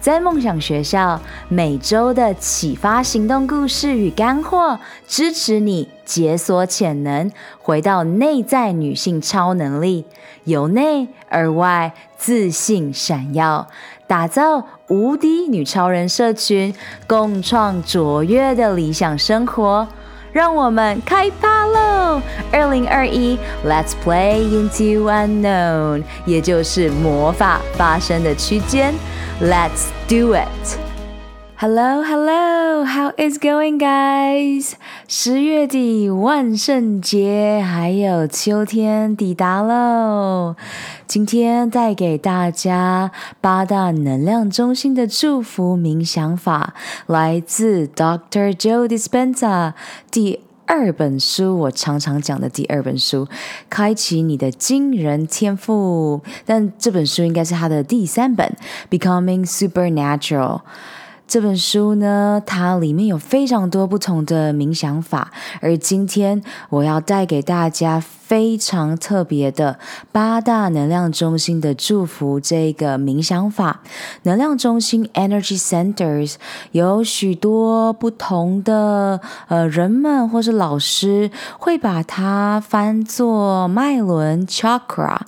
在梦想学校，每周的启发行动故事与干货，支持你解锁潜能，回到内在女性超能力，由内而外自信闪耀，打造无敌女超人社群，共创卓越的理想生活。让我们开趴喽！二零二一，Let's play into unknown，也就是魔法发生的区间。Let's do it! Hello, hello, how is going, guys? 十月底，万圣节还有秋天抵达喽。今天带给大家八大能量中心的祝福冥想法，来自 Dr. Joe Dispenza 第二本书，我常常讲的第二本书，开启你的惊人天赋。但这本书应该是他的第三本，《Becoming Supernatural》。这本书呢，它里面有非常多不同的冥想法，而今天我要带给大家。非常特别的八大能量中心的祝福，这个冥想法，能量中心 （Energy Centers） 有许多不同的呃人们或是老师会把它翻作脉轮 （Chakra）。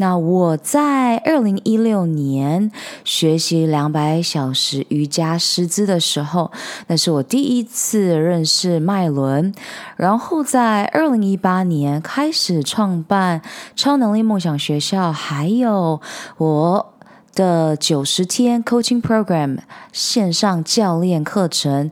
那我在二零一六年学习两百小时瑜伽师资的时候，那是我第一次认识脉轮。然后在二零一八年开始。是创办超能力梦想学校，还有我的九十天 coaching program 线上教练课程。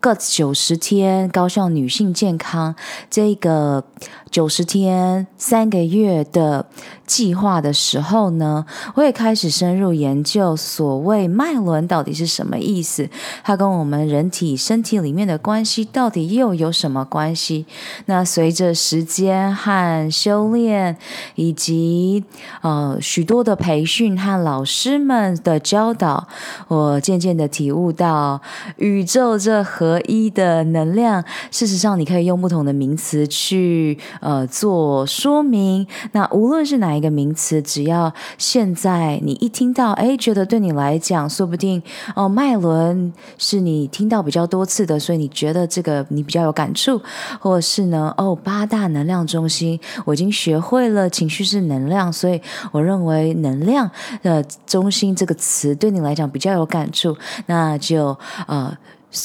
个九十天高效女性健康这个九十天三个月的计划的时候呢，我也开始深入研究所谓脉轮到底是什么意思，它跟我们人体身体里面的关系到底又有什么关系？那随着时间和修炼，以及呃许多的培训和老师们的教导，我渐渐的体悟到宇宙这合一的能量，事实上，你可以用不同的名词去呃做说明。那无论是哪一个名词，只要现在你一听到，哎，觉得对你来讲，说不定哦，脉轮是你听到比较多次的，所以你觉得这个你比较有感触，或者是呢，哦，八大能量中心，我已经学会了情绪是能量，所以我认为能量的中心这个词对你来讲比较有感触，那就呃。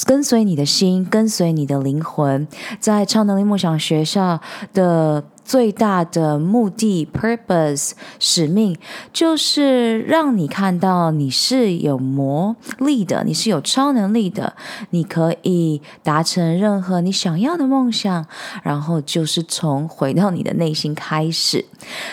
跟随你的心，跟随你的灵魂，在超能力梦想学校的。最大的目的 （purpose） 使命，就是让你看到你是有魔力的，你是有超能力的，你可以达成任何你想要的梦想。然后就是从回到你的内心开始。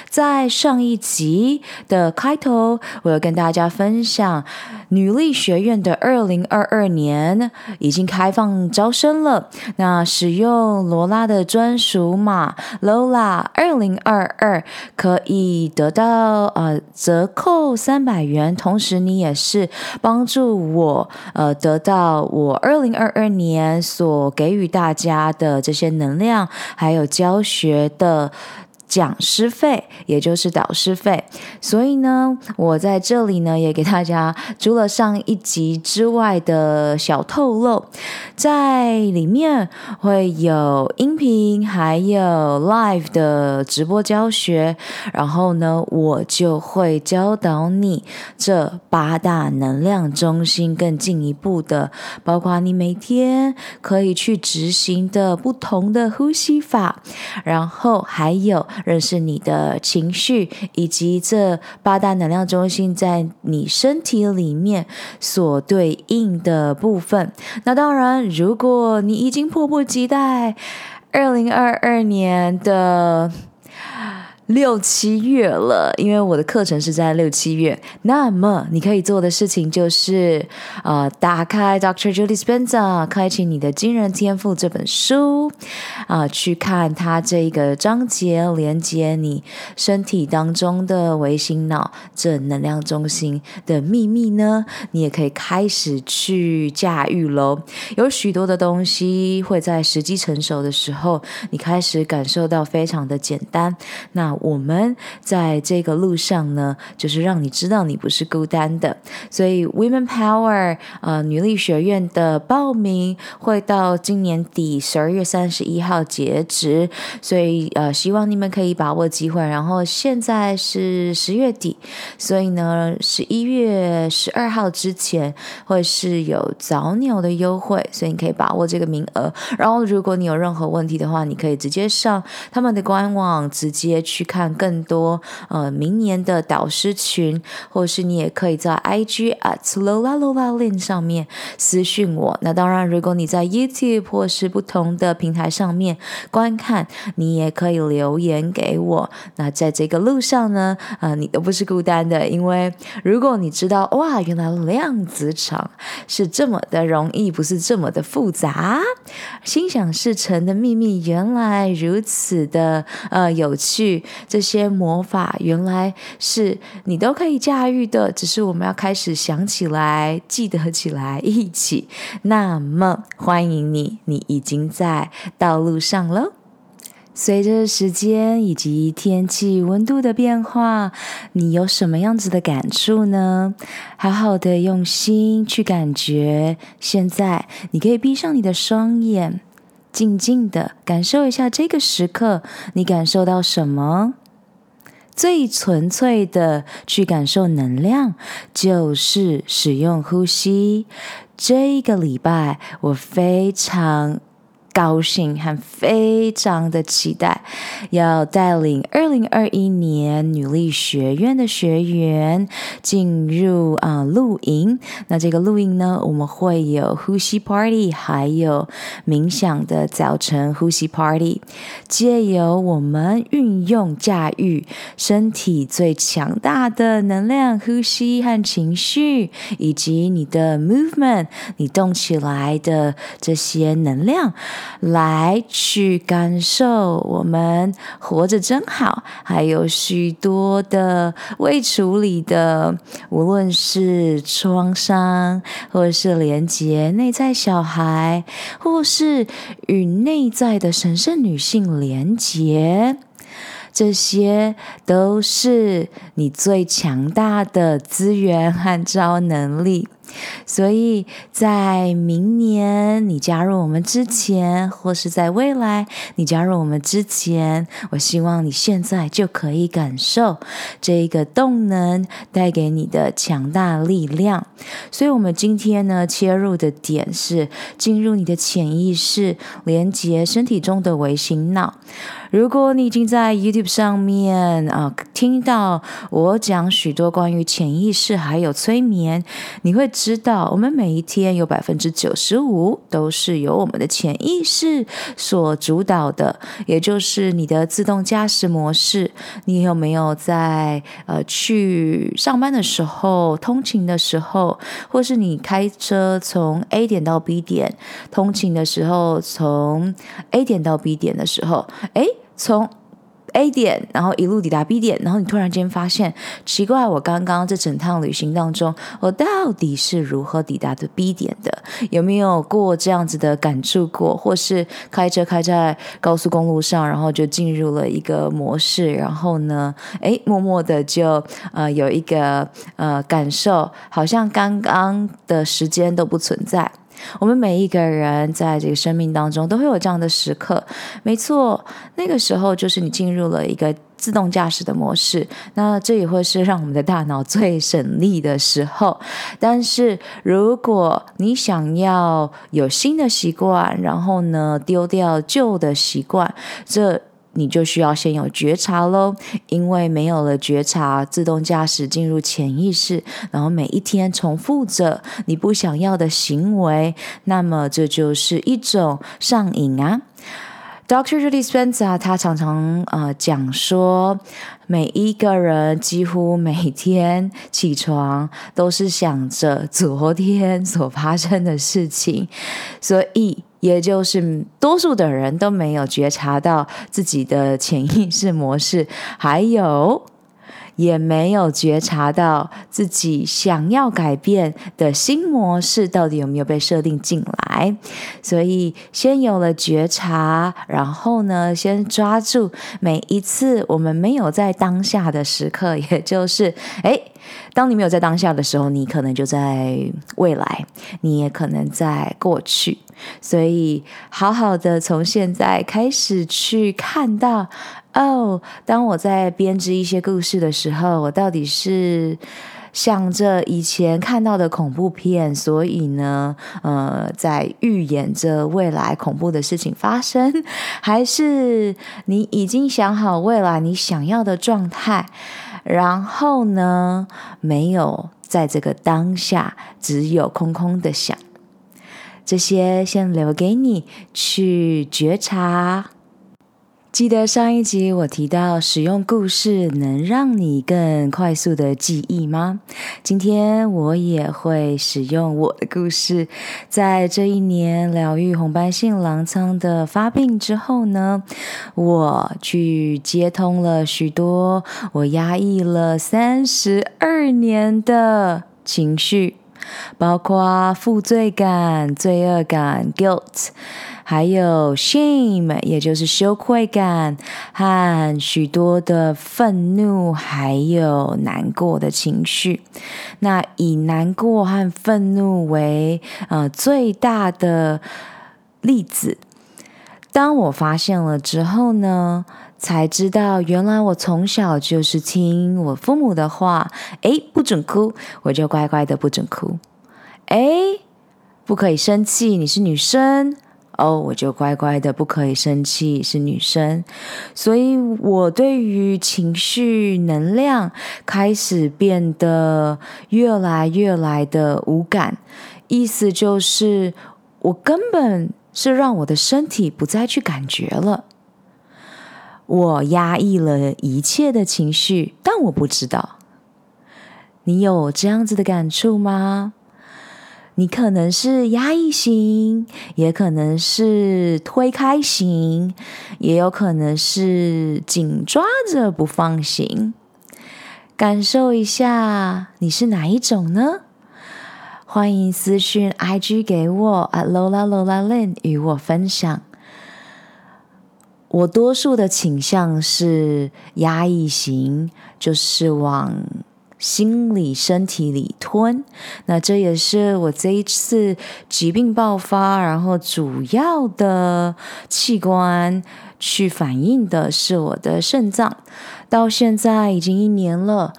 在上一集的开头，我要跟大家分享，女力学院的二零二二年已经开放招生了。那使用罗拉的专属码 Lola。二零二二可以得到呃折扣三百元，同时你也是帮助我呃得到我二零二二年所给予大家的这些能量，还有教学的。讲师费，也就是导师费，所以呢，我在这里呢也给大家除了上一集之外的小透露，在里面会有音频，还有 live 的直播教学，然后呢，我就会教导你这八大能量中心更进一步的，包括你每天可以去执行的不同的呼吸法，然后还有。认识你的情绪，以及这八大能量中心在你身体里面所对应的部分。那当然，如果你已经迫不及待，二零二二年的六七月了，因为我的课程是在六七月。那么你可以做的事情就是，呃，打开 Dr. Joe Dispenza，开启你的惊人天赋这本书，啊、去看它这个章节，连接你身体当中的微型脑这能量中心的秘密呢，你也可以开始去驾驭喽。有许多的东西会在时机成熟的时候，你开始感受到非常的简单。那我们在这个路上呢，就是让你知道你不是孤单的。所以，Women Power 呃女力学院的报名会到今年底十二月三十一号截止，所以呃希望你们可以把握机会。然后现在是十月底，所以呢十一月十二号之前会是有早鸟的优惠，所以你可以把握这个名额。然后如果你有任何问题的话，你可以直接上他们的官网，直接去。去看更多呃明年的导师群，或是你也可以在 IG at Lola Lola Lin 上面私讯我。那当然，如果你在 YouTube 或是不同的平台上面观看，你也可以留言给我。那在这个路上呢，呃，你都不是孤单的，因为如果你知道哇，原来量子场是这么的容易，不是这么的复杂，心想事成的秘密原来如此的呃有趣。这些魔法原来是你都可以驾驭的，只是我们要开始想起来、记得起来，一起。那么，欢迎你，你已经在道路上了。随着时间以及天气温度的变化，你有什么样子的感触呢？好好的用心去感觉。现在，你可以闭上你的双眼。静静的感受一下这个时刻，你感受到什么？最纯粹的去感受能量，就是使用呼吸。这个礼拜，我非常。高兴和非常的期待，要带领二零二一年女力学院的学员进入啊露营。那这个露营呢，我们会有呼吸 party，还有冥想的早晨呼吸 party。借由我们运用驾驭身体最强大的能量呼吸和情绪，以及你的 movement，你动起来的这些能量。来去感受我们活着真好，还有许多的未处理的，无论是创伤，或是连接内在小孩，或是与内在的神圣女性连接，这些都是你最强大的资源和超能力。所以在明年你加入我们之前，或是在未来你加入我们之前，我希望你现在就可以感受这个动能带给你的强大力量。所以，我们今天呢，切入的点是进入你的潜意识，连接身体中的微型脑。如果你已经在 YouTube 上面啊听到我讲许多关于潜意识还有催眠，你会知道我们每一天有百分之九十五都是由我们的潜意识所主导的，也就是你的自动驾驶模式。你有没有在呃去上班的时候、通勤的时候，或是你开车从 A 点到 B 点通勤的时候，从 A 点到 B 点的时候，诶。从 A 点，然后一路抵达 B 点，然后你突然间发现，奇怪，我刚刚这整趟旅行当中，我到底是如何抵达的 B 点的？有没有过这样子的感触过？或是开车开在高速公路上，然后就进入了一个模式，然后呢，哎，默默的就呃有一个呃感受，好像刚刚的时间都不存在。我们每一个人在这个生命当中都会有这样的时刻，没错，那个时候就是你进入了一个自动驾驶的模式，那这也会是让我们的大脑最省力的时候。但是如果你想要有新的习惯，然后呢，丢掉旧的习惯，这。你就需要先有觉察喽，因为没有了觉察，自动驾驶进入潜意识，然后每一天重复着你不想要的行为，那么这就是一种上瘾啊。Dr. Judy Spencer 他常常呃讲说，每一个人几乎每天起床都是想着昨天所发生的事情，所以也就是多数的人都没有觉察到自己的潜意识模式，还有。也没有觉察到自己想要改变的新模式到底有没有被设定进来，所以先有了觉察，然后呢，先抓住每一次我们没有在当下的时刻，也就是，诶，当你没有在当下的时候，你可能就在未来，你也可能在过去，所以好好的从现在开始去看到。哦，当我在编织一些故事的时候，我到底是想着以前看到的恐怖片，所以呢，呃，在预演着未来恐怖的事情发生，还是你已经想好未来你想要的状态，然后呢，没有在这个当下，只有空空的想，这些先留给你去觉察。记得上一集我提到使用故事能让你更快速的记忆吗？今天我也会使用我的故事，在这一年疗愈红斑性狼疮的发病之后呢，我去接通了许多我压抑了三十二年的情绪，包括负罪感、罪恶感 （guilt）。还有 shame，也就是羞愧感和许多的愤怒，还有难过的情绪。那以难过和愤怒为呃最大的例子。当我发现了之后呢，才知道原来我从小就是听我父母的话，诶，不准哭，我就乖乖的不准哭。诶，不可以生气，你是女生。哦，我就乖乖的，不可以生气，是女生，所以我对于情绪能量开始变得越来越来的无感，意思就是我根本是让我的身体不再去感觉了，我压抑了一切的情绪，但我不知道，你有这样子的感触吗？你可能是压抑型，也可能是推开型，也有可能是紧抓着不放型。感受一下，你是哪一种呢？欢迎私讯 IG 给我，at Lola Lola Lin 与我分享。我多数的倾向是压抑型，就是往。心里、身体里吞，那这也是我这一次疾病爆发，然后主要的器官去反应的是我的肾脏。到现在已经一年了，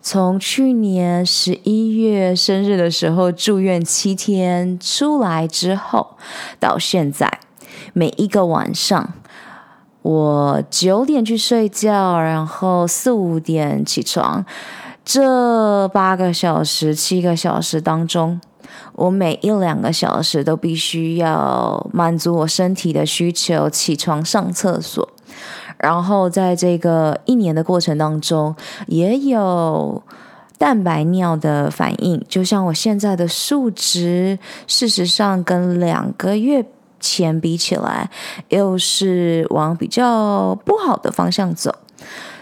从去年十一月生日的时候住院七天出来之后，到现在每一个晚上，我九点去睡觉，然后四五点起床。这八个小时、七个小时当中，我每一两个小时都必须要满足我身体的需求，起床上厕所。然后在这个一年的过程当中，也有蛋白尿的反应，就像我现在的数值，事实上跟两个月钱比起来，又是往比较不好的方向走。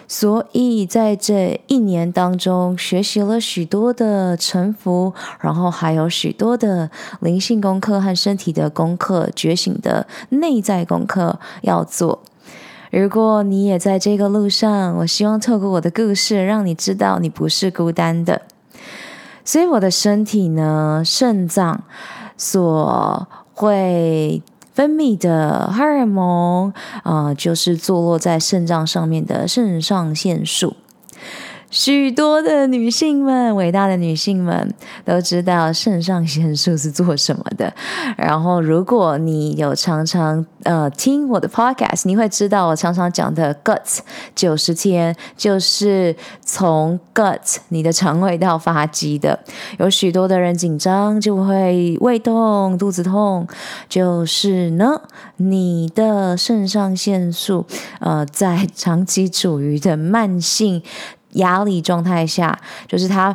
所以在这一年当中，学习了许多的沉浮，然后还有许多的灵性功课和身体的功课，觉醒的内在功课要做。如果你也在这个路上，我希望透过我的故事，让你知道你不是孤单的。所以我的身体呢，肾脏所会。分泌的荷尔蒙，啊、就是坐落在肾脏上面的肾上腺素。许多的女性们，伟大的女性们都知道肾上腺素是做什么的。然后，如果你有常常呃听我的 podcast，你会知道我常常讲的 gut 九十天，就是从 gut 你的肠胃道发迹的。有许多的人紧张就会胃痛、肚子痛，就是呢，你的肾上腺素呃在长期处于的慢性。压力状态下，就是他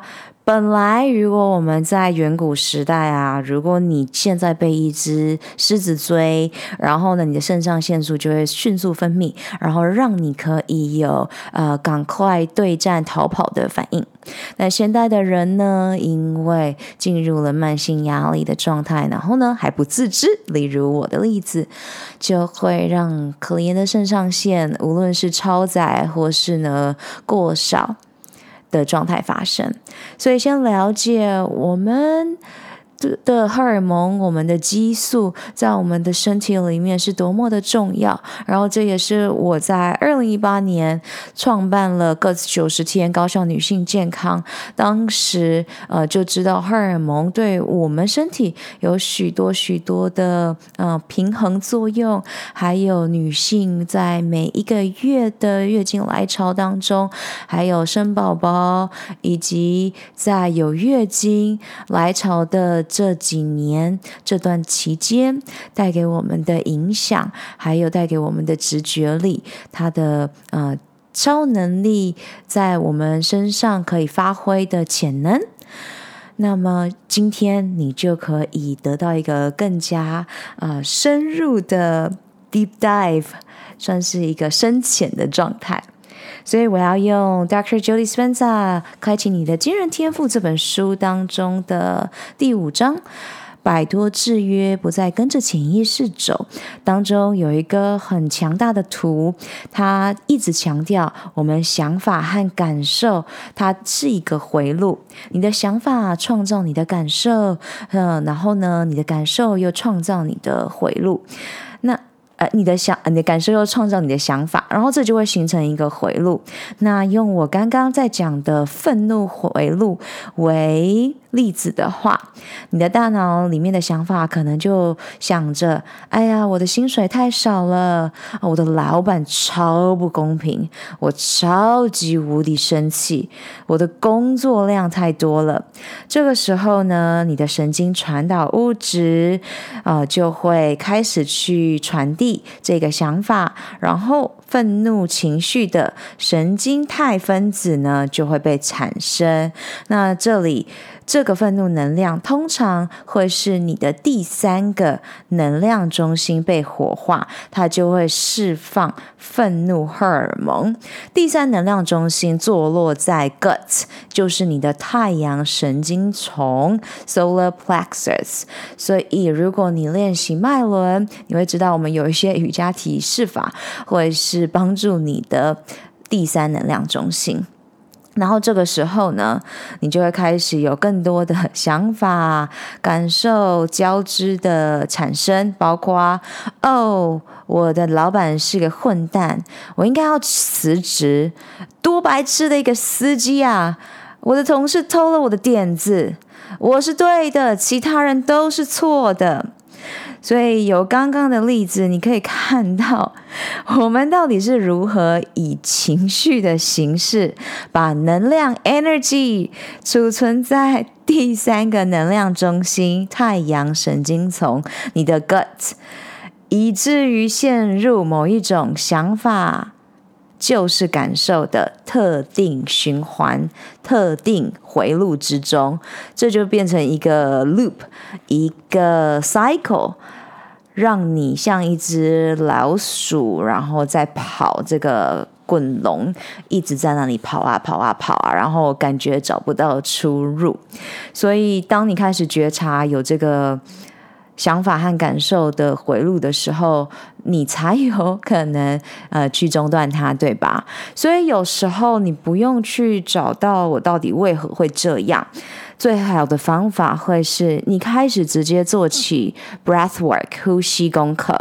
本来，如果我们在远古时代啊，如果你现在被一只狮子追，然后呢，你的肾上腺素就会迅速分泌，然后让你可以有呃赶快对战逃跑的反应。那现代的人呢，因为进入了慢性压力的状态，然后呢还不自知，例如我的例子，就会让可怜的肾上腺，无论是超载或是呢过少。的状态发生，所以先了解我们的荷尔蒙，我们的激素在我们的身体里面是多么的重要。然后这也是我在二零一八年创办了个九十天高效女性健康，当时呃就知道荷尔蒙对我们身体有许多许多的呃平衡作用，还有女性在每一个月的月经来潮当中，还有生宝宝，以及在有月经来潮的。这几年这段期间带给我们的影响，还有带给我们的直觉力，它的呃超能力在我们身上可以发挥的潜能，那么今天你就可以得到一个更加呃深入的 deep dive，算是一个深浅的状态。所以我要用 Dr. Jodie Spenza《开启你的惊人天赋》这本书当中的第五章“摆脱制约，不再跟着潜意识走”当中有一个很强大的图，它一直强调我们想法和感受，它是一个回路。你的想法创造你的感受，嗯，然后呢，你的感受又创造你的回路。呃，你的想，你的感受又创造你的想法，然后这就会形成一个回路。那用我刚刚在讲的愤怒回路为例子的话，你的大脑里面的想法可能就想着：哎呀，我的薪水太少了，我的老板超不公平，我超级无敌生气，我的工作量太多了。这个时候呢，你的神经传导物质、呃，就会开始去传递这个想法，然后愤怒情绪的神经肽分子呢就会被产生。那这里。这个愤怒能量通常会是你的第三个能量中心被活化，它就会释放愤怒荷尔蒙。第三能量中心坐落在 gut，就是你的太阳神经丛 （solar plexus）。所以，如果你练习脉轮，你会知道我们有一些瑜伽体式法，会是是帮助你的第三能量中心。然后这个时候呢，你就会开始有更多的想法、感受交织的产生，包括哦，我的老板是个混蛋，我应该要辞职，多白痴的一个司机啊！我的同事偷了我的点子，我是对的，其他人都是错的。所以有刚刚的例子，你可以看到我们到底是如何以情绪的形式把能量 energy 储存在第三个能量中心——太阳神经丛，你的 gut，以至于陷入某一种想法。就是感受的特定循环、特定回路之中，这就变成一个 loop，一个 cycle，让你像一只老鼠，然后在跑这个滚龙，一直在那里跑啊跑啊跑啊，然后感觉找不到出入。所以，当你开始觉察有这个。想法和感受的回路的时候，你才有可能呃去中断它，对吧？所以有时候你不用去找到我到底为何会这样，最好的方法会是你开始直接做起 breath work 呼吸功课，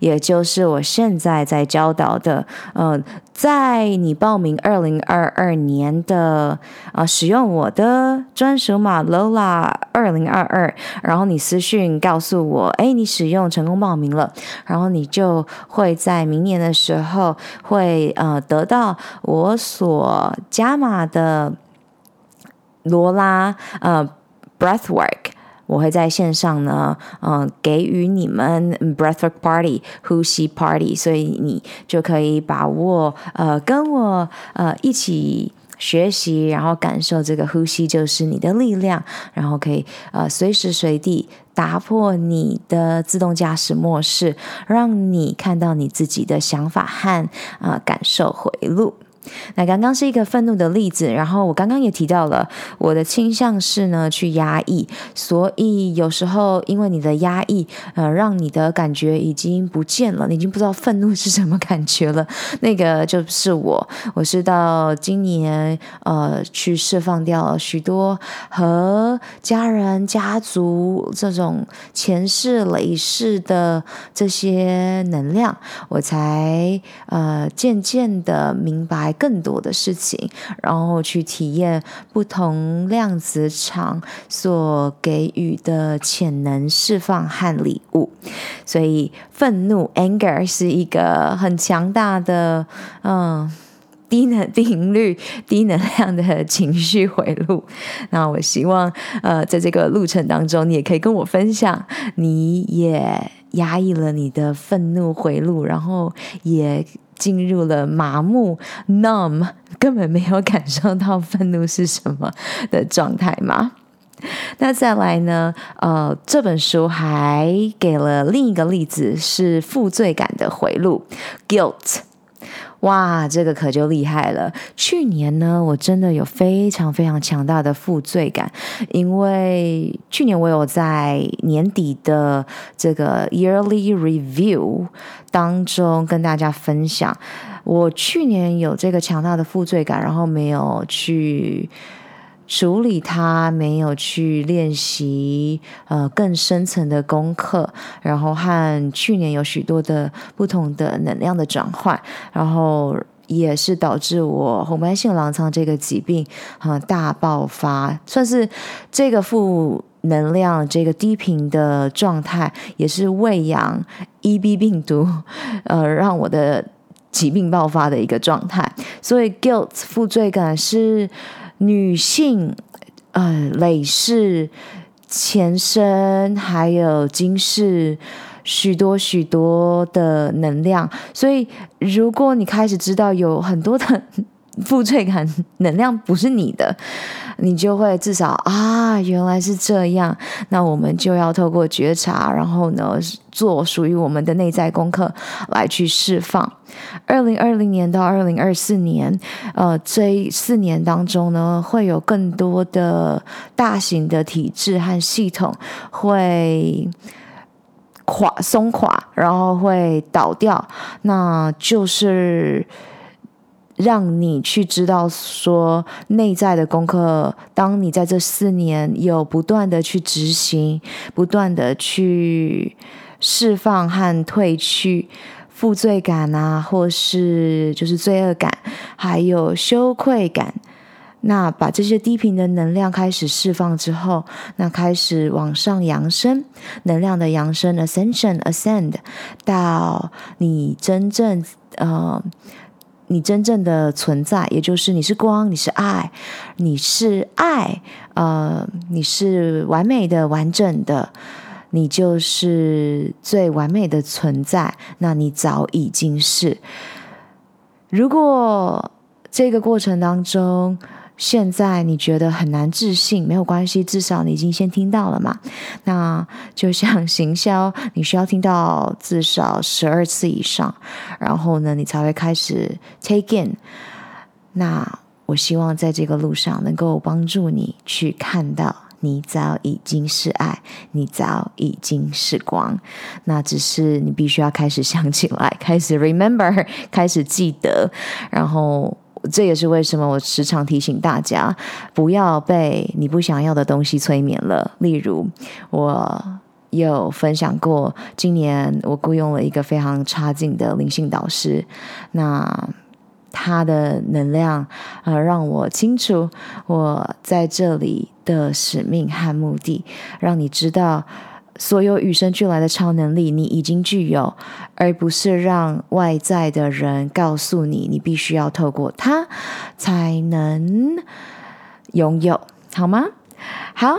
也就是我现在在教导的，呃，在你报名二零二二年的啊，使用我的专属码 Lola 二零二二，然后你私信告诉我，哎，你使用成功报名了，然后你就会在明年的时候会呃得到我所加码的罗拉呃 Breathwork。我会在线上呢，嗯、给予你们 breathwork party 呼吸 party，所以你就可以把握，呃，跟我呃一起学习，然后感受这个呼吸就是你的力量，然后可以呃随时随地打破你的自动驾驶模式，让你看到你自己的想法和啊、呃、感受回路。那刚刚是一个愤怒的例子，然后我刚刚也提到了我的倾向是呢去压抑，所以有时候因为你的压抑，呃，让你的感觉已经不见了，你已经不知道愤怒是什么感觉了。那个就是我，我是到今年呃去释放掉了许多和家人、家族这种前世累世的这些能量，我才呃渐渐的明白。更多的事情，然后去体验不同量子场所给予的潜能释放和礼物。所以，愤怒 （anger） 是一个很强大的，嗯，低能频率、低能量的情绪回路。那我希望，呃，在这个路程当中，你也可以跟我分享，你也压抑了你的愤怒回路，然后也。进入了麻木、numb，根本没有感受到愤怒是什么的状态吗？那再来呢？呃，这本书还给了另一个例子，是负罪感的回路 （guilt）。哇，这个可就厉害了。去年呢，我真的有非常非常强大的负罪感，因为去年我有在年底的这个 yearly review 当中跟大家分享，我去年有这个强大的负罪感，然后没有去。处理它，没有去练习呃更深层的功课，然后和去年有许多的不同的能量的转换，然后也是导致我红斑性狼疮这个疾病啊、大爆发，算是这个负能量这个低频的状态，也是喂养 EB 病毒，呃让我的疾病爆发的一个状态，所以 guilt 负罪感是。女性，呃，累世、前生还有今世，许多许多的能量。所以，如果你开始知道有很多的 负罪感能量不是你的，你就会至少啊，原来是这样。那我们就要透过觉察，然后呢，做属于我们的内在功课来去释放。二零二零年到二零二四年，呃，这四年当中呢，会有更多的大型的体制和系统会垮松垮，然后会倒掉，那就是让你去知道说内在的功课。当你在这四年有不断的去执行，不断的去释放和褪去。负罪感啊，或是就是罪恶感，还有羞愧感。那把这些低频的能量开始释放之后，那开始往上扬升，能量的扬升，ascension ascend 到你真正呃，你真正的存在，也就是你是光，你是爱，你是爱，呃，你是完美的、完整的。你就是最完美的存在，那你早已经是。如果这个过程当中，现在你觉得很难置信，没有关系，至少你已经先听到了嘛。那就像行销，你需要听到至少十二次以上，然后呢，你才会开始 take in。那我希望在这个路上能够帮助你去看到。你早已经是爱，你早已经是光，那只是你必须要开始想起来，开始 remember，开始记得。然后这也是为什么我时常提醒大家，不要被你不想要的东西催眠了。例如，我有分享过，今年我雇佣了一个非常差劲的灵性导师，那。他的能量，呃，让我清楚我在这里的使命和目的，让你知道所有与生俱来的超能力你已经具有，而不是让外在的人告诉你你必须要透过他才能拥有，好吗？好，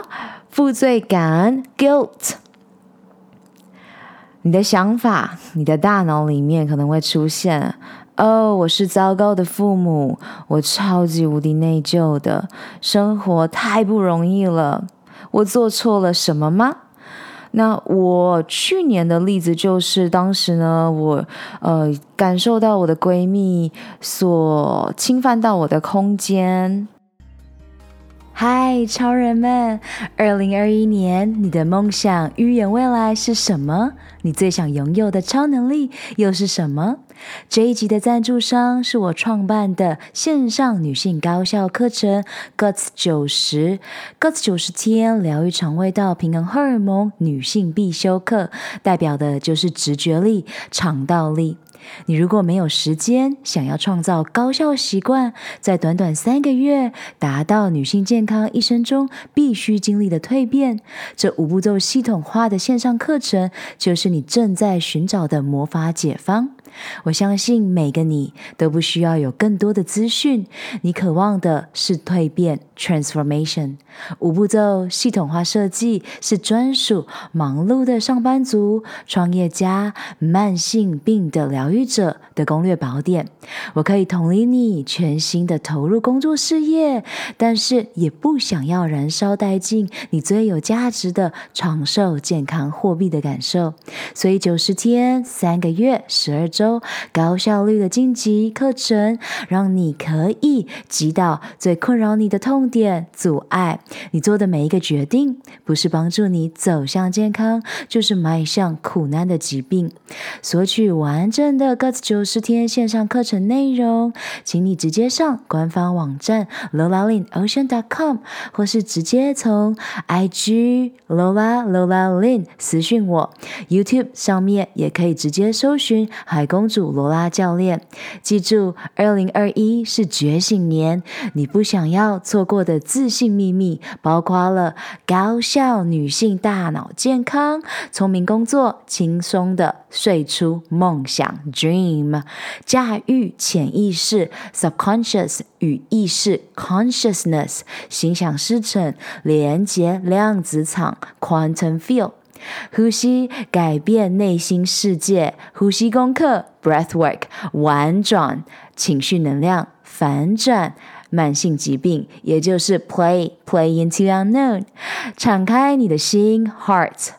负罪感 （guilt）。你的想法，你的大脑里面可能会出现：哦，我是糟糕的父母，我超级无敌内疚的，生活太不容易了，我做错了什么吗？那我去年的例子就是，当时呢，我呃感受到我的闺蜜所侵犯到我的空间。嗨，超人们！二零二一年，你的梦想预言未来是什么？你最想拥有的超能力又是什么？这一集的赞助商是我创办的线上女性高效课程 Guts 九十 Guts 九十天疗愈肠胃道平衡荷尔蒙女性必修课，代表的就是直觉力、肠道力。你如果没有时间，想要创造高效习惯，在短短三个月达到女性健康一生中必须经历的蜕变，这五步骤系统化的线上课程，就是你正在寻找的魔法解方。我相信每个你都不需要有更多的资讯，你渴望的是蜕变 （transformation）。五步骤系统化设计是专属忙碌的上班族、创业家、慢性病的疗愈者的攻略宝典。我可以同理你全心的投入工作事业，但是也不想要燃烧殆尽你最有价值的长寿、健康、货币的感受。所以九十天、三个月、十二周。高效率的晋级课程，让你可以击倒最困扰你的痛点、阻碍。你做的每一个决定，不是帮助你走向健康，就是迈向苦难的疾病。索取完整的 Guts 九十天线上课程内容，请你直接上官方网站 lola lin ocean dot com，或是直接从 IG Lola Lola Lin 私讯我。YouTube 上面也可以直接搜寻海公主罗拉教练，记住，二零二一是觉醒年，你不想要错过的自信秘密，包括了高效女性大脑健康、聪明工作、轻松的睡出梦想 （dream）、驾驭潜意识 （subconscious） 与意识 （consciousness）、心想事成、连接量子场 （quantum field）。呼吸改变内心世界，呼吸功课 （breathwork） 玩转情绪能量反转慢性疾病，也就是 play play into unknown，敞开你的心 （heart）。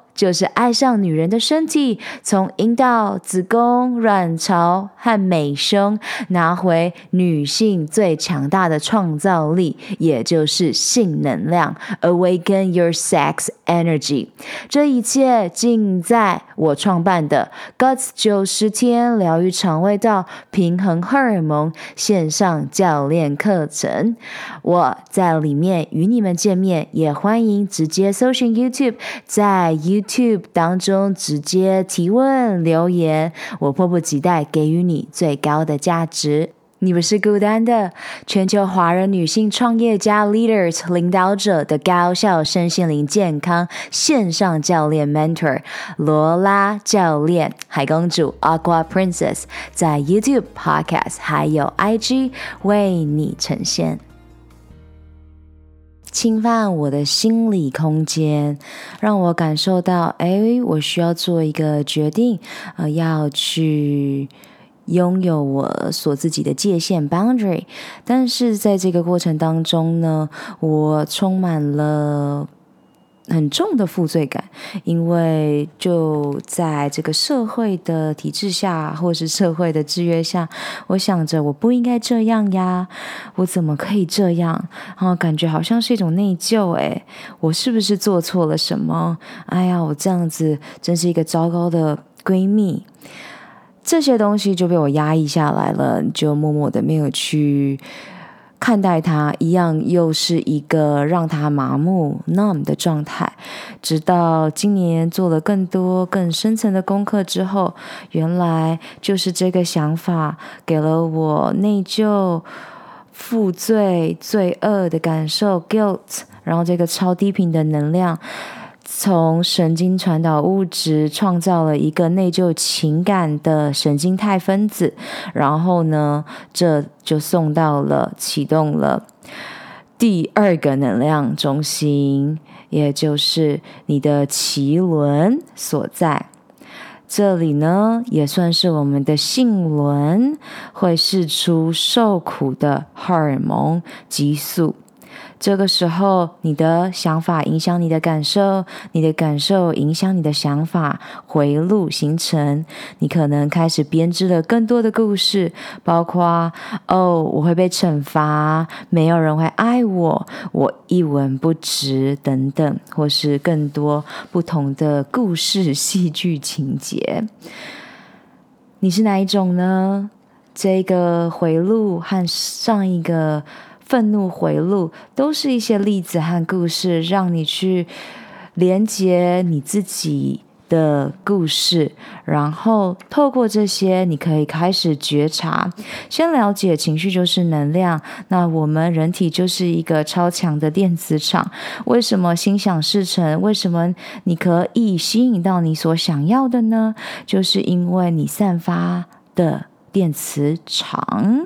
就是爱上女人的身体，从阴道、子宫、卵巢和美胸拿回女性最强大的创造力，也就是性能量。Awaken your sex energy。这一切尽在我创办的 Guts 九十天疗愈肠胃道平衡荷尔蒙线上教练课程。我在里面与你们见面，也欢迎直接搜寻 YouTube，在 YouTube。YouTube 当中直接提问留言，我迫不及待给予你最高的价值。你不是孤单的，全球华人女性创业家 Leaders 领导者的高效身心灵健康线上教练 Mentor 罗拉教练海公主 Aqua Princess 在 YouTube Podcast 还有 IG 为你呈现。侵犯我的心理空间，让我感受到，哎，我需要做一个决定，呃，要去拥有我所自己的界限 （boundary）。但是在这个过程当中呢，我充满了很重的负罪感，因为就在这个社会的体制下，或是社会的制约下，我想着我不应该这样呀，我怎么可以这样？啊，感觉好像是一种内疚，诶，我是不是做错了什么？哎呀，我这样子真是一个糟糕的闺蜜。这些东西就被我压抑下来了，就默默的没有去看待它，一样又是一个让它麻木、numb 的状态。直到今年做了更多、更深层的功课之后，原来就是这个想法给了我内疚、负罪、罪恶的感受 （guilt），然后这个超低频的能量。从神经传导物质创造了一个内疚情感的神经肽分子，然后呢，这就送到了启动了第二个能量中心，也就是你的脐轮所在。这里呢，也算是我们的性轮会释出受苦的荷尔蒙激素。这个时候，你的想法影响你的感受，你的感受影响你的想法，回路形成。你可能开始编织了更多的故事，包括哦，我会被惩罚，没有人会爱我，我一文不值等等，或是更多不同的故事戏剧情节。你是哪一种呢？这个回路和上一个。愤怒回路都是一些例子和故事，让你去连接你自己的故事，然后透过这些，你可以开始觉察，先了解情绪就是能量。那我们人体就是一个超强的电磁场，为什么心想事成？为什么你可以吸引到你所想要的呢？就是因为你散发的。电磁场，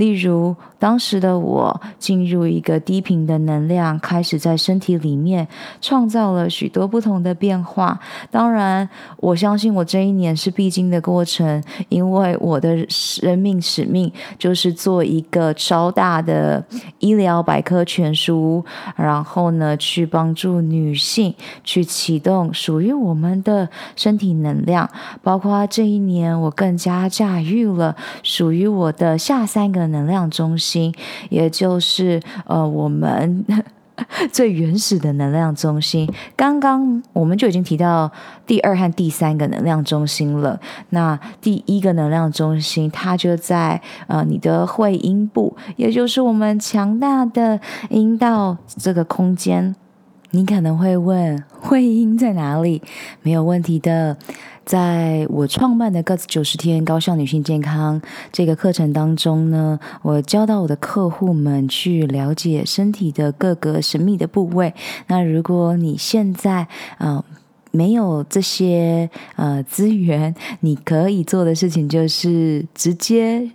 例如当时的我进入一个低频的能量，开始在身体里面创造了许多不同的变化。当然，我相信我这一年是必经的过程，因为我的生命使命就是做一个超大的医疗百科全书，然后呢，去帮助女性去启动属于我们的身体能量。包括这一年，我更加驾驭。了属于我的下三个能量中心，也就是呃我们 最原始的能量中心。刚刚我们就已经提到第二和第三个能量中心了。那第一个能量中心，它就在呃你的会阴部，也就是我们强大的阴道这个空间。你可能会问，会阴在哪里？没有问题的。在我创办的 Guts 九十天高效女性健康这个课程当中呢，我教到我的客户们去了解身体的各个神秘的部位。那如果你现在啊没有这些呃资源，你可以做的事情就是直接。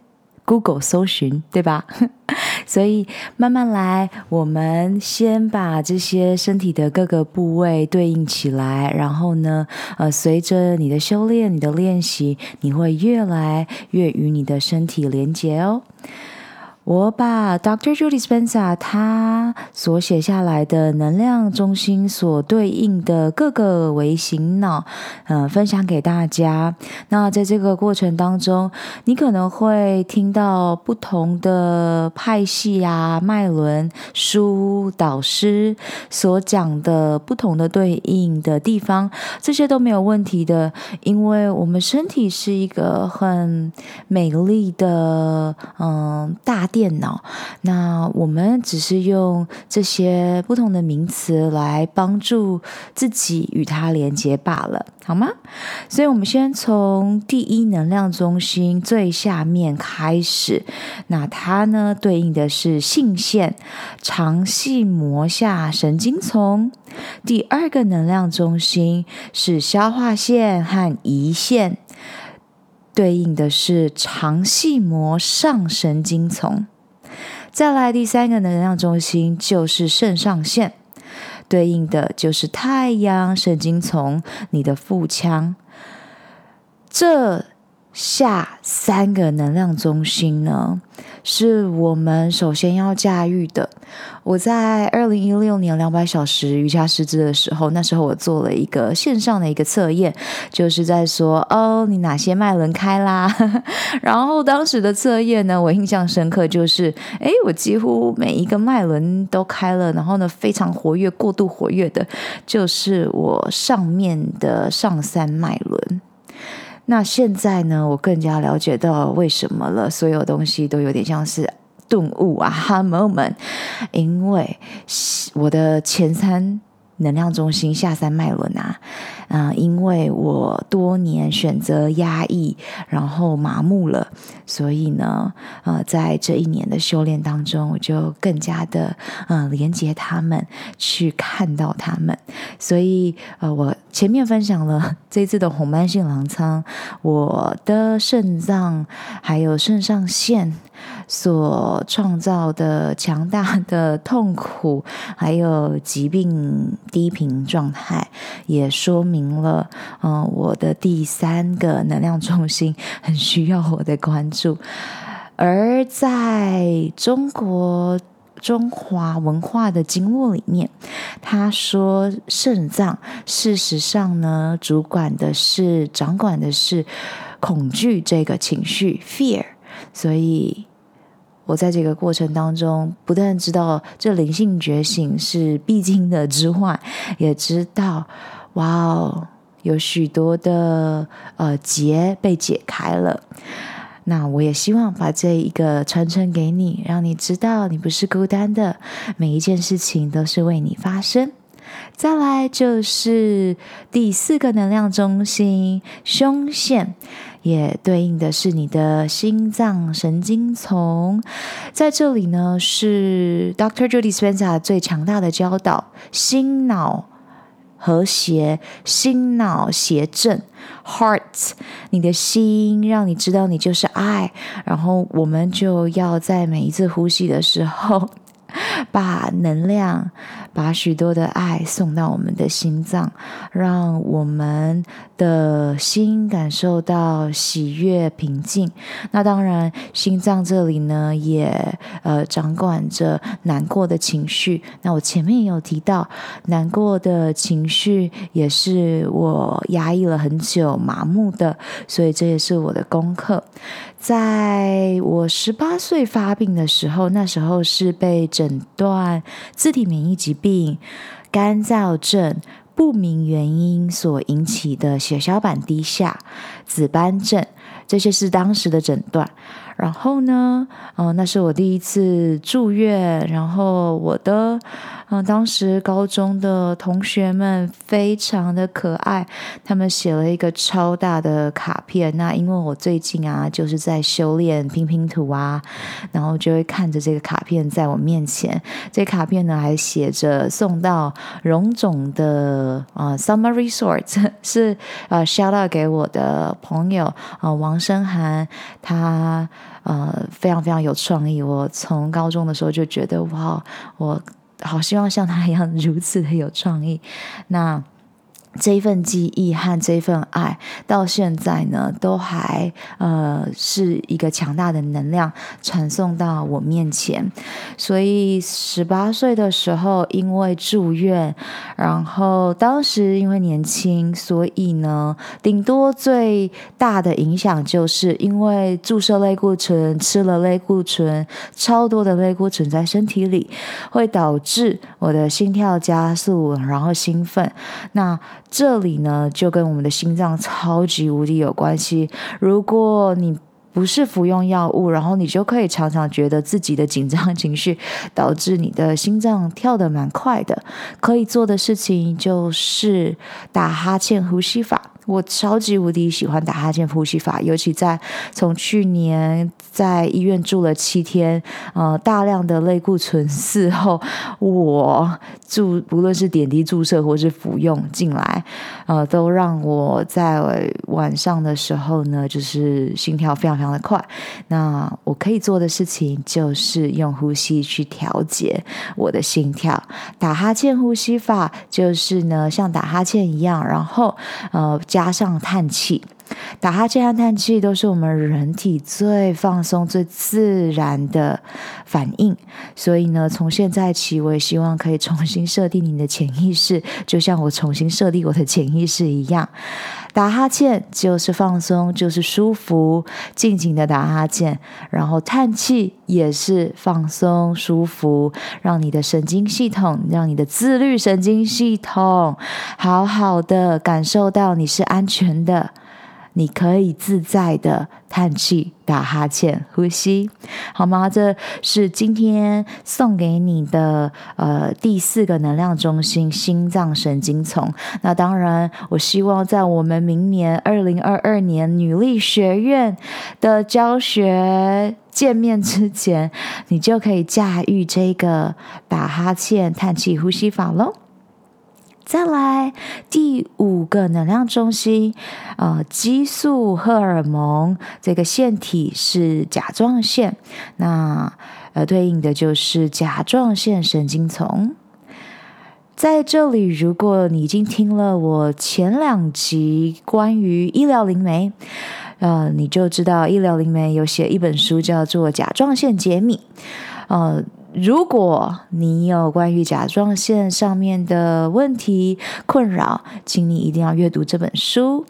Google 搜寻，对吧？所以慢慢来，我们先把这些身体的各个部位对应起来，然后呢，呃，随着你的修炼、你的练习，你会越来越与你的身体连接哦。我把 Dr. Joe Dispenza 他所写下来的能量中心所对应的各个微型脑，嗯、呃，分享给大家。那在这个过程当中，你可能会听到不同的派系啊、脉轮、书、导师所讲的不同的对应的地方，这些都没有问题的，因为我们身体是一个很美丽的，嗯，大。电脑，那我们只是用这些不同的名词来帮助自己与它连接罢了，好吗？所以，我们先从第一能量中心最下面开始。那它呢，对应的是性腺、肠系膜下神经丛。第二个能量中心是消化腺和胰腺。对应的是肠系膜上神经丛，再来第三个能量中心就是肾上腺，对应的就是太阳神经丛，你的腹腔。这下三个能量中心呢，是我们首先要驾驭的。我在二零一六年两百小时瑜伽师资的时候，那时候我做了一个线上的一个测验，就是在说哦，你哪些脉轮开啦？然后当时的测验呢，我印象深刻，就是诶，我几乎每一个脉轮都开了，然后呢，非常活跃、过度活跃的，就是我上面的上三脉轮。那现在呢，我更加了解到为什么了，所有东西都有点像是顿悟啊 哈 moment，因为我的前三。能量中心下三脉轮啊，啊、因为我多年选择压抑，然后麻木了，所以呢，呃，在这一年的修炼当中，我就更加的嗯、呃、连接他们，去看到他们。所以呃，我前面分享了这次的红斑性狼疮，我的肾脏还有肾上腺。所创造的强大的痛苦，还有疾病低频状态，也说明了，嗯、我的第三个能量中心很需要我的关注。而在中国中华文化的经络里面，他说肾脏事实上呢，主管的是掌管的是恐惧这个情绪 （fear），所以。我在这个过程当中，不但知道这灵性觉醒是必经的之外，也知道，哇哦，有许多的呃结被解开了。那我也希望把这一个传承给你，让你知道你不是孤单的，每一件事情都是为你发生。再来就是第四个能量中心，胸腺。也对应的是你的心脏神经丛，在这里呢，是 Dr. Joe Dispenza 最强大的教导：心脑和谐，心脑谐振，Heart，你的心让你知道你就是爱，然后我们就要在每一次呼吸的时候。把能量，把许多的爱送到我们的心脏，让我们的心感受到喜悦平静。那当然，心脏这里呢，也呃掌管着难过的情绪。那我前面也有提到，难过的情绪也是我压抑了很久、麻木的，所以这也是我的功课。在我十八岁发病的时候，那时候是被诊断自体免疫疾病、干燥症、不明原因所引起的血小板低下、紫斑症，这些是当时的诊断。然后呢，嗯、呃，那是我第一次住院。然后我的，嗯、呃，当时高中的同学们非常的可爱，他们写了一个超大的卡片。那因为我最近啊，就是在修炼拼拼图啊，然后就会看着这个卡片在我面前。这卡片呢，还写着送到荣总的啊、Summer Resort，是呃 shout out 给我的朋友啊、王生涵，他。呃，非常非常有创意。我从高中的时候就觉得，哇，我好希望像他一样如此的有创意。那。这一份记忆和这份爱，到现在呢，都还呃是一个强大的能量传送到我面前。所以十八岁的时候，因为住院，然后当时因为年轻，所以呢，顶多最大的影响就是因为注射类固醇，吃了类固醇，超多的类固醇在身体里，会导致我的心跳加速，然后兴奋。那这里呢，就跟我们的心脏超级无敌有关系。如果你不是服用药物，然后你就可以常常觉得自己的紧张情绪导致你的心脏跳得蛮快的。可以做的事情就是打哈欠呼吸法。我超级无敌喜欢打哈欠呼吸法，尤其在从去年在医院住了七天，呃，大量的类固醇事后，我注不论是点滴注射或是服用进来，呃，都让我在晚上的时候呢，就是心跳非常非常的快。那我可以做的事情就是用呼吸去调节我的心跳，打哈欠呼吸法就是呢，像打哈欠一样，然后呃。加上叹气，打哈欠和叹气都是我们人体最放松、最自然的反应。所以呢，从现在起，我也希望可以重新设定你的潜意识，就像我重新设定我的潜意识一样。打哈欠就是放松，就是舒服，尽情的打哈欠，然后叹气也是放松、舒服，让你的神经系统，让你的自律神经系统，好好的感受到你是安全的。你可以自在的叹气、打哈欠、呼吸，好吗？这是今天送给你的呃第四个能量中心——心脏神经丛。那当然，我希望在我们明年二零二二年女力学院的教学见面之前，你就可以驾驭这个打哈欠、叹气、呼吸法喽。再来第五个能量中心，呃，激素荷尔蒙这个腺体是甲状腺，那呃对应的就是甲状腺神经丛。在这里，如果你已经听了我前两集关于医疗灵媒，呃，你就知道医疗灵媒有写一本书叫做《甲状腺解密》，呃。如果你有关于甲状腺上面的问题困扰，请你一定要阅读这本书。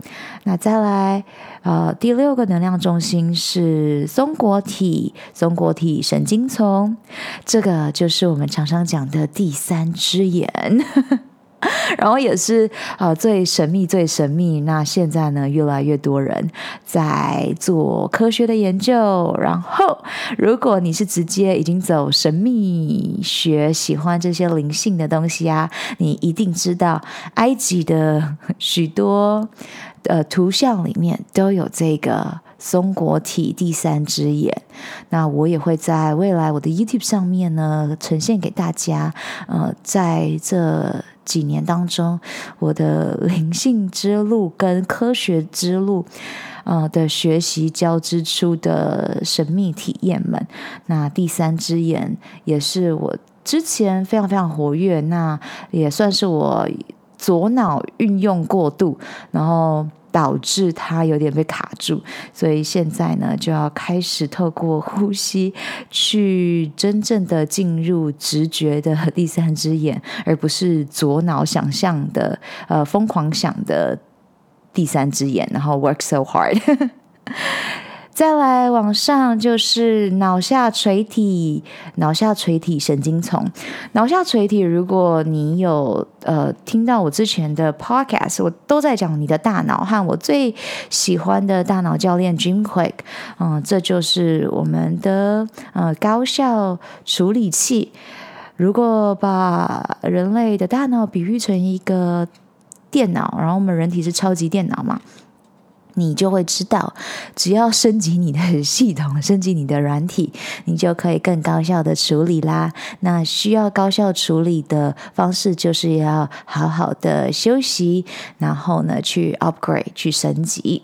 那再来，呃，第六个能量中心是松果体，松果体神经丛，这个就是我们常常讲的第三只眼。然后也是呃最神秘最神秘。那现在呢，越来越多人在做科学的研究。然后，如果你是直接已经走神秘学，喜欢这些灵性的东西啊，你一定知道埃及的许多呃图像里面都有这个松果体第三只眼。那我也会在未来我的 YouTube 上面呢呈现给大家。呃，在这。几年当中，我的灵性之路跟科学之路，呃的学习交织出的神秘体验们。那第三只眼也是我之前非常非常活跃，那也算是我左脑运用过度，然后。导致他有点被卡住，所以现在呢，就要开始透过呼吸去真正的进入直觉的第三只眼，而不是左脑想象的呃疯狂想的第三只眼，然后 work so hard。再来往上就是脑下垂体，脑下垂体神经丛。脑下垂体，如果你有呃听到我之前的 podcast，我都在讲你的大脑和我最喜欢的大脑教练 Jim Quick，嗯，这就是我们的呃高效处理器。如果把人类的大脑比喻成一个电脑，然后我们人体是超级电脑嘛。你就会知道，只要升级你的系统，升级你的软体，你就可以更高效的处理啦。那需要高效处理的方式，就是要好好的休息，然后呢，去 upgrade，去升级。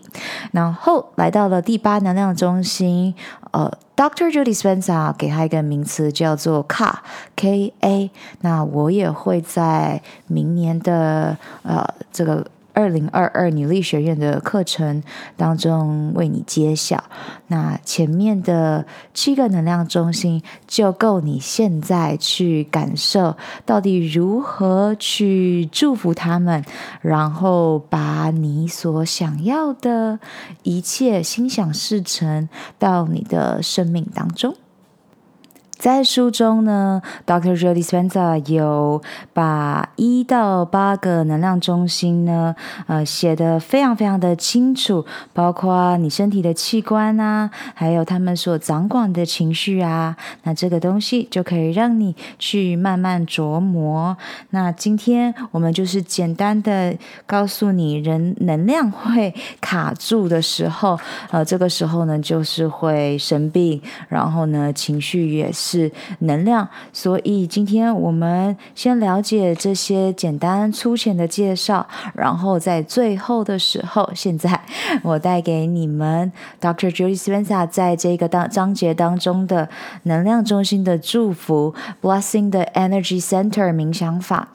然后来到了第八能量中心，呃，Dr. Judy Spencer 给他一个名词叫做 Ka，K-A。那我也会在明年的呃这个。二零二二女力学院的课程当中为你揭晓，那前面的七个能量中心就够你现在去感受到底如何去祝福他们，然后把你所想要的一切心想事成到你的生命当中。在书中呢，Dr. Joe Dispenza 有把一到八个能量中心呢，呃，写得非常非常的清楚，包括你身体的器官啊，还有他们所掌管的情绪啊，那这个东西就可以让你去慢慢琢磨。那今天我们就是简单的告诉你，人能量会卡住的时候，呃，这个时候呢，就是会生病，然后呢，情绪也是。是能量，所以今天我们先了解这些简单粗浅的介绍，然后在最后的时候，现在我带给你们 Dr. Julie Spencer 在这个当章节当中的能量中心的祝福，Blessing the Energy Center 冥想法。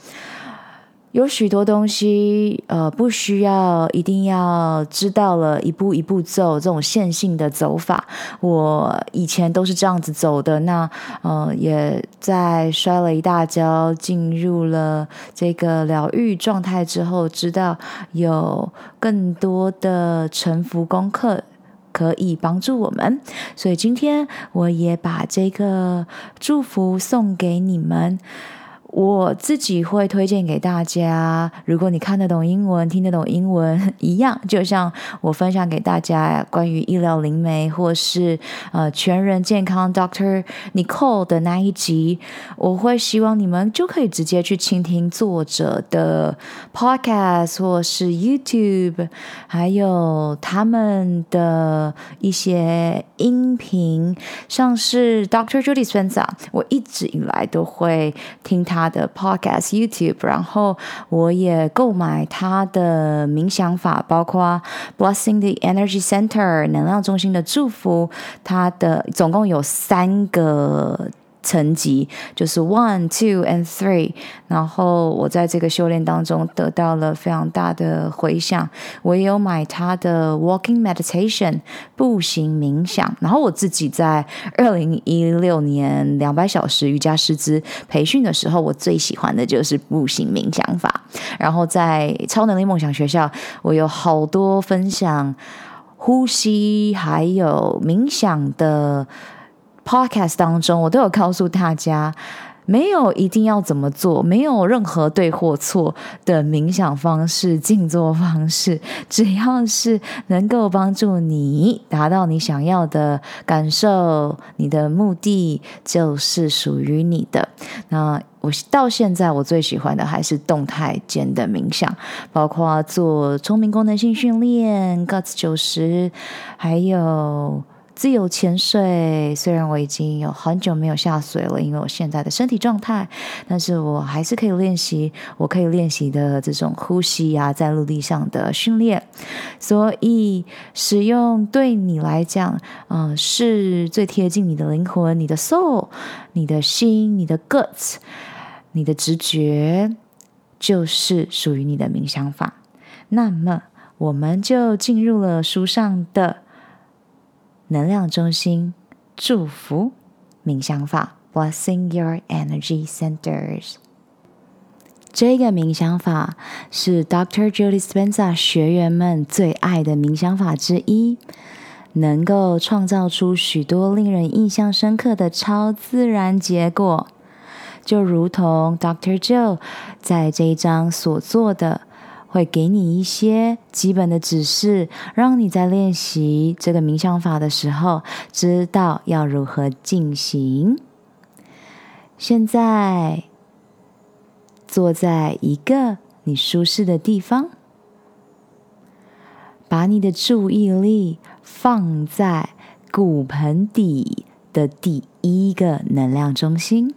有许多东西，呃，不需要一定要知道了一步一步走这种线性的走法。我以前都是这样子走的，那呃，也在摔了一大跤，进入了这个疗愈状态之后，知道有更多的沉浮功课可以帮助我们。所以今天我也把这个祝福送给你们。我自己会推荐给大家，如果你看得懂英文、听得懂英文，一样，就像我分享给大家关于医疗灵媒或是呃全人健康 Doctor Nicole 的那一集，我会希望你们就可以直接去倾听作者的 Podcast 或是 YouTube，还有他们的一些音频，像是 Doctor Judy Spencer，我一直以来都会听他。他的 podcast YouTube，然后我也购买他的冥想法，包括 Blessing the Energy Center 能量中心的祝福，他的总共有三个。层级就是 one, two and three，然后我在这个修炼当中得到了非常大的回响。我也有买他的 walking meditation 步行冥想，然后我自己在二零一六年两百小时瑜伽师资培训的时候，我最喜欢的就是步行冥想法。然后在超能力梦想学校，我有好多分享呼吸还有冥想的。Podcast 当中，我都有告诉大家，没有一定要怎么做，没有任何对或错的冥想方式、静坐方式，只要是能够帮助你达到你想要的感受，你的目的就是属于你的。那我到现在，我最喜欢的还是动态间的冥想，包括做聪明功能性训练、Guts 九十，还有。自由潜水，虽然我已经有很久没有下水了，因为我现在的身体状态，但是我还是可以练习，我可以练习的这种呼吸呀、啊，在陆地上的训练。所以使用对你来讲，嗯、是最贴近你的灵魂、你的 soul、你的心、你的 guts、你的直觉，就是属于你的冥想法。那么，我们就进入了书上的。能量中心祝福冥想法，Blessing Your Energy Centers。这个冥想法是 Dr. Jody Spencer 学员们最爱的冥想法之一，能够创造出许多令人印象深刻的超自然结果，就如同 Dr. Joe 在这一章所做的。会给你一些基本的指示，让你在练习这个冥想法的时候，知道要如何进行。现在坐在一个你舒适的地方，把你的注意力放在骨盆底的第一个能量中心，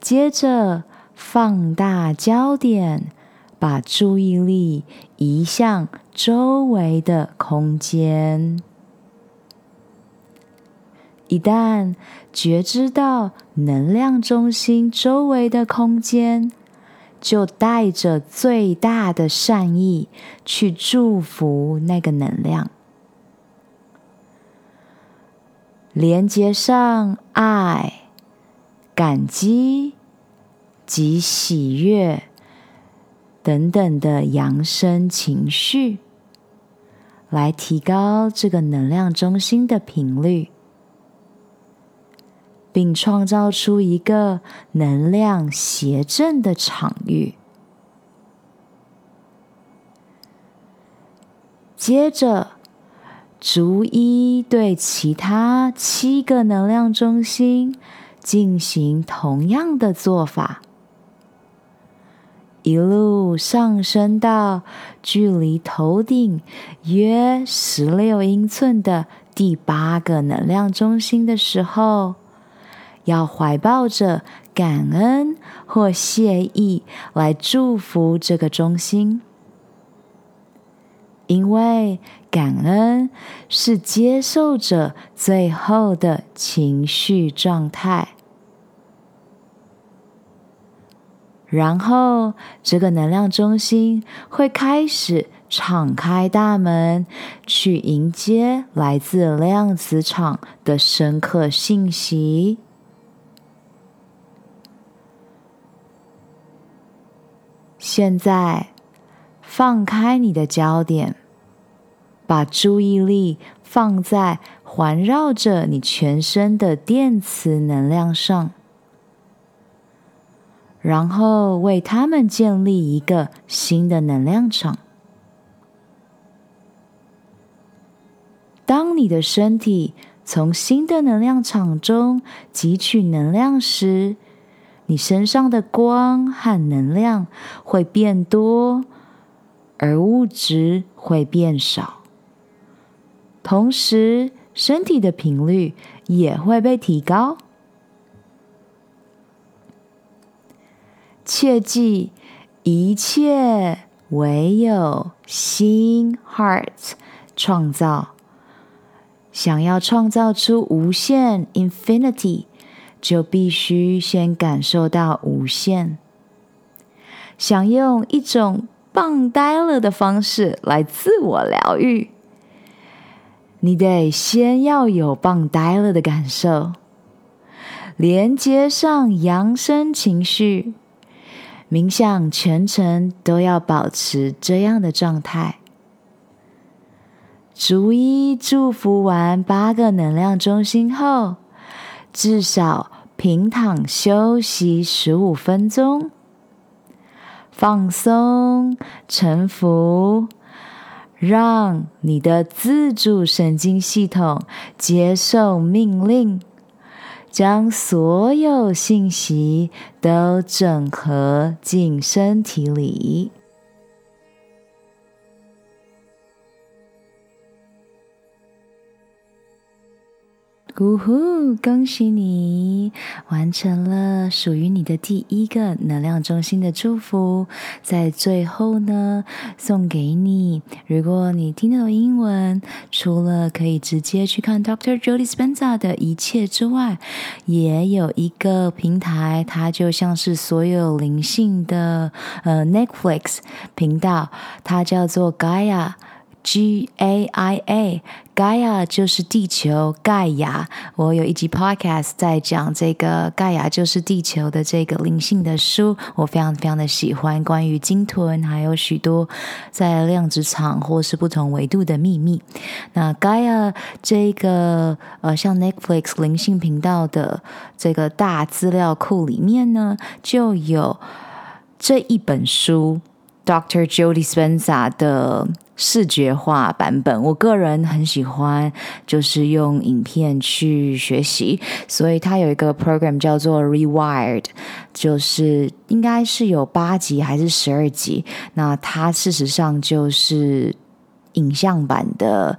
接着。放大焦点，把注意力移向周围的空间。一旦觉知到能量中心周围的空间，就带着最大的善意去祝福那个能量，连接上爱、感激。及喜悦等等的扬升情绪，来提高这个能量中心的频率，并创造出一个能量谐振的场域。接着，逐一对其他七个能量中心进行同样的做法。一路上升到距离头顶约十六英寸的第八个能量中心的时候，要怀抱着感恩或谢意来祝福这个中心，因为感恩是接受者最后的情绪状态。然后这个能量中心会开始敞开大门，去迎接来自量子场的深刻信息。现在，放开你的焦点，把注意力放在环绕着你全身的电磁能量上。然后为他们建立一个新的能量场。当你的身体从新的能量场中汲取能量时，你身上的光和能量会变多，而物质会变少。同时，身体的频率也会被提高。切记，一切唯有心 （heart） 创造。想要创造出无限 （infinity），就必须先感受到无限。想用一种棒呆了的方式来自我疗愈，你得先要有棒呆了的感受，连接上扬升情绪。冥想全程都要保持这样的状态。逐一祝福完八个能量中心后，至少平躺休息十五分钟，放松、沉浮，让你的自主神经系统接受命令。将所有信息都整合进身体里。呜呼！恭喜你完成了属于你的第一个能量中心的祝福。在最后呢，送给你。如果你听得懂英文，除了可以直接去看 Dr. Joe Dispenza 的一切之外，也有一个平台，它就像是所有灵性的呃 Netflix 频道，它叫做 Gaia。G A I A，Gaia 就是地球，盖亚。我有一集 Podcast 在讲这个盖亚就是地球的这个灵性的书，我非常非常的喜欢。关于鲸豚，还有许多在量子场或是不同维度的秘密。那 Gaia 这个呃，像 Netflix 灵性频道的这个大资料库里面呢，就有这一本书，Dr. Joe Dispenza 的。视觉化版本，我个人很喜欢，就是用影片去学习，所以它有一个 program 叫做 Rewired，就是应该是有八集还是十二集，那它事实上就是影像版的。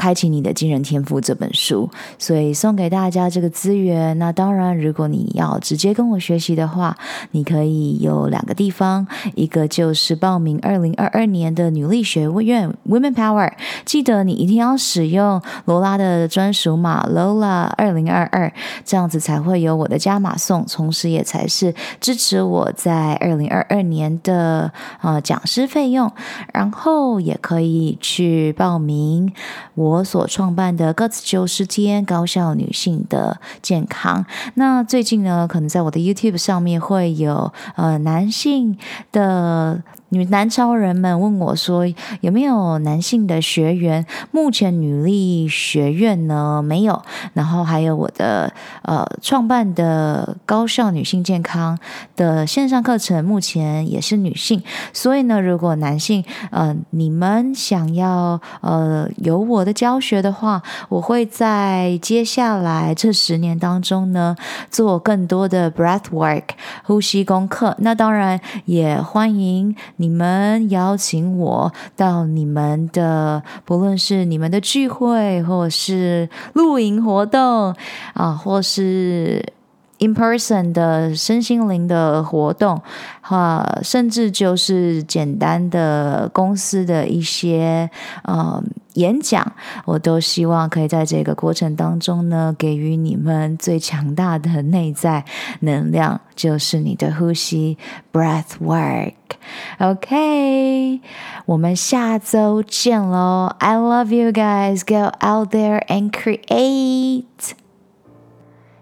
开启你的惊人天赋这本书，所以送给大家这个资源。那当然，如果你要直接跟我学习的话，你可以有两个地方，一个就是报名二零二二年的女力学院 Women Power，记得你一定要使用罗拉的专属码 Lola 二零二二，这样子才会有我的加码送，同时也才是支持我在二零二二年的呃讲师费用。然后也可以去报名我。我所创办的 Guts 九十天高效女性的健康。那最近呢，可能在我的 YouTube 上面会有呃男性的。女男超人们问我说：“有没有男性的学员？”目前女力学院呢没有，然后还有我的呃创办的高效女性健康的线上课程，目前也是女性。所以呢，如果男性呃你们想要呃有我的教学的话，我会在接下来这十年当中呢做更多的 breath work 呼吸功课。那当然也欢迎。你们邀请我到你们的，不论是你们的聚会，或是露营活动啊，或是 in person 的身心灵的活动，哈，甚至就是简单的公司的一些呃演讲，我都希望可以在这个过程当中呢，给予你们最强大的内在能量，就是你的呼吸 breath work。OK，我们下周见喽！I love you guys. Go out there and create.